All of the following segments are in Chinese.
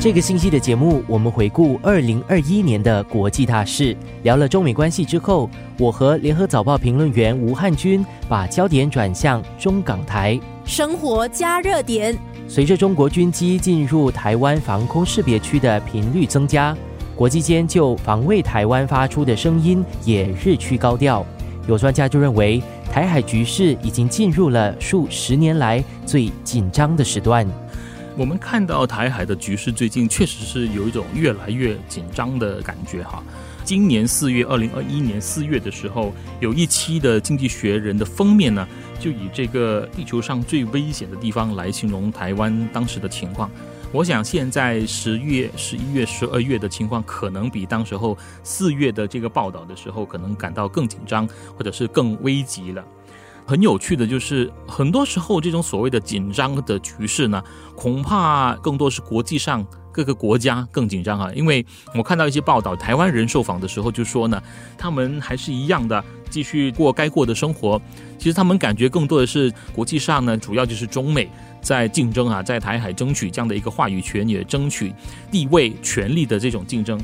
这个星期的节目，我们回顾二零二一年的国际大事，聊了中美关系之后，我和联合早报评论员吴汉军把焦点转向中港台生活加热点。随着中国军机进入台湾防空识别区的频率增加，国际间就防卫台湾发出的声音也日趋高调。有专家就认为，台海局势已经进入了数十年来最紧张的时段。我们看到台海的局势最近确实是有一种越来越紧张的感觉哈。今年四月，二零二一年四月的时候，有一期的《经济学人》的封面呢，就以这个地球上最危险的地方来形容台湾当时的情况。我想现在十月、十一月、十二月的情况，可能比当时候四月的这个报道的时候，可能感到更紧张，或者是更危急了。很有趣的就是，很多时候这种所谓的紧张的局势呢，恐怕更多是国际上各个国家更紧张啊。因为我看到一些报道，台湾人受访的时候就说呢，他们还是一样的继续过该过的生活。其实他们感觉更多的是国际上呢，主要就是中美在竞争啊，在台海争取这样的一个话语权，也争取地位、权力的这种竞争。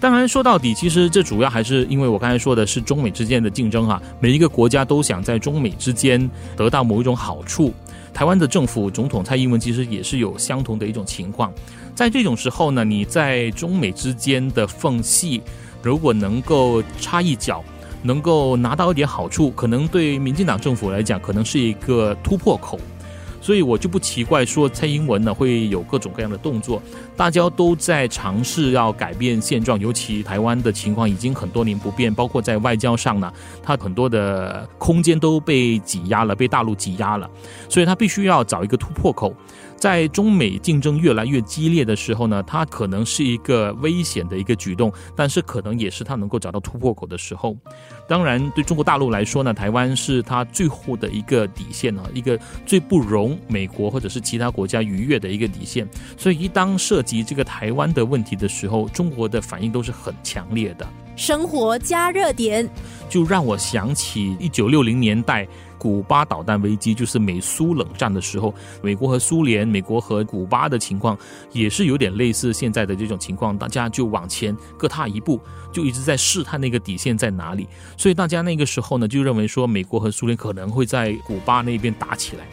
当然，说到底，其实这主要还是因为我刚才说的是中美之间的竞争哈，每一个国家都想在中美之间得到某一种好处。台湾的政府总统蔡英文其实也是有相同的一种情况。在这种时候呢，你在中美之间的缝隙，如果能够插一脚，能够拿到一点好处，可能对民进党政府来讲，可能是一个突破口。所以我就不奇怪说蔡英文呢会有各种各样的动作，大家都在尝试要改变现状，尤其台湾的情况已经很多年不变，包括在外交上呢，他很多的空间都被挤压了，被大陆挤压了，所以他必须要找一个突破口。在中美竞争越来越激烈的时候呢，它可能是一个危险的一个举动，但是可能也是它能够找到突破口的时候。当然，对中国大陆来说呢，台湾是它最后的一个底线呢，一个最不容美国或者是其他国家逾越的一个底线。所以，一当涉及这个台湾的问题的时候，中国的反应都是很强烈的。生活加热点，就让我想起一九六零年代。古巴导弹危机就是美苏冷战的时候，美国和苏联、美国和古巴的情况也是有点类似现在的这种情况，大家就往前各踏一步，就一直在试探那个底线在哪里。所以大家那个时候呢，就认为说美国和苏联可能会在古巴那边打起来。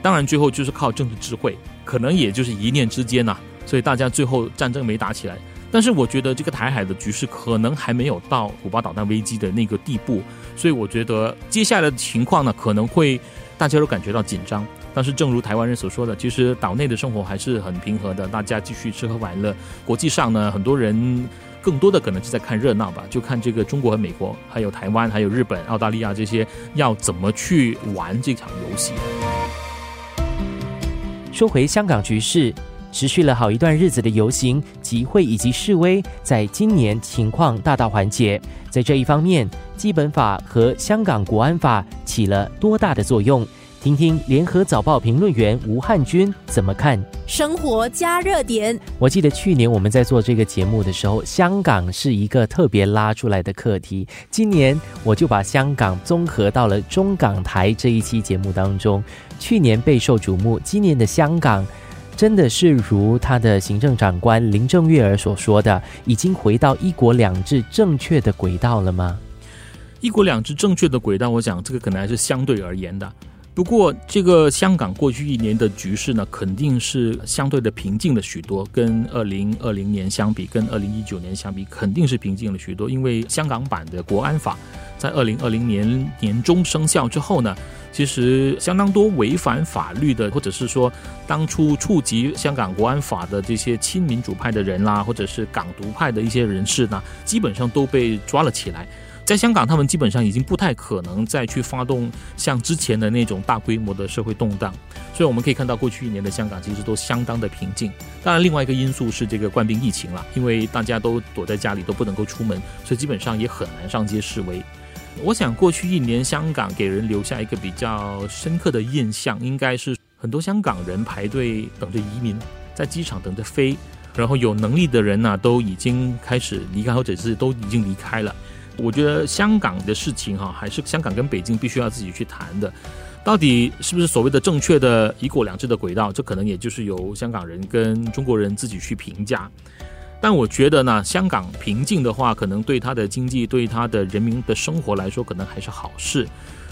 当然最后就是靠政治智慧，可能也就是一念之间呐，所以大家最后战争没打起来。但是我觉得这个台海的局势可能还没有到古巴导弹危机的那个地步，所以我觉得接下来的情况呢，可能会大家都感觉到紧张。但是正如台湾人所说的，其实岛内的生活还是很平和的，大家继续吃喝玩乐。国际上呢，很多人更多的可能是在看热闹吧，就看这个中国和美国，还有台湾、还有日本、澳大利亚这些要怎么去玩这场游戏。说回香港局势。持续了好一段日子的游行、集会以及示威，在今年情况大大缓解。在这一方面，基本法和香港国安法起了多大的作用？听听联合早报评论员吴汉军怎么看。生活加热点。我记得去年我们在做这个节目的时候，香港是一个特别拉出来的课题。今年我就把香港综合到了中港台这一期节目当中。去年备受瞩目，今年的香港。真的是如他的行政长官林郑月娥所说的，已经回到一国两制正确的轨道了吗？一国两制正确的轨道，我想这个可能还是相对而言的。不过，这个香港过去一年的局势呢，肯定是相对的平静了许多。跟二零二零年相比，跟二零一九年相比，肯定是平静了许多。因为香港版的国安法在二零二零年年中生效之后呢。其实相当多违反法律的，或者是说当初触及香港国安法的这些亲民主派的人啦，或者是港独派的一些人士呢，基本上都被抓了起来。在香港，他们基本上已经不太可能再去发动像之前的那种大规模的社会动荡。所以我们可以看到，过去一年的香港其实都相当的平静。当然，另外一个因素是这个冠病疫情了，因为大家都躲在家里，都不能够出门，所以基本上也很难上街示威。我想，过去一年香港给人留下一个比较深刻的印象，应该是很多香港人排队等着移民，在机场等着飞，然后有能力的人呢都已经开始离开，或者是都已经离开了。我觉得香港的事情哈，还是香港跟北京必须要自己去谈的。到底是不是所谓的正确的一国两制的轨道？这可能也就是由香港人跟中国人自己去评价。但我觉得呢，香港平静的话，可能对它的经济、对它的人民的生活来说，可能还是好事。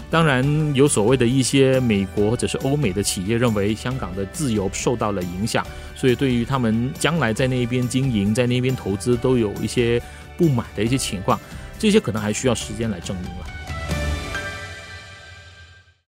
当然，有所谓的一些美国或者是欧美的企业认为香港的自由受到了影响，所以对于他们将来在那边经营、在那边投资，都有一些不满的一些情况。这些可能还需要时间来证明了。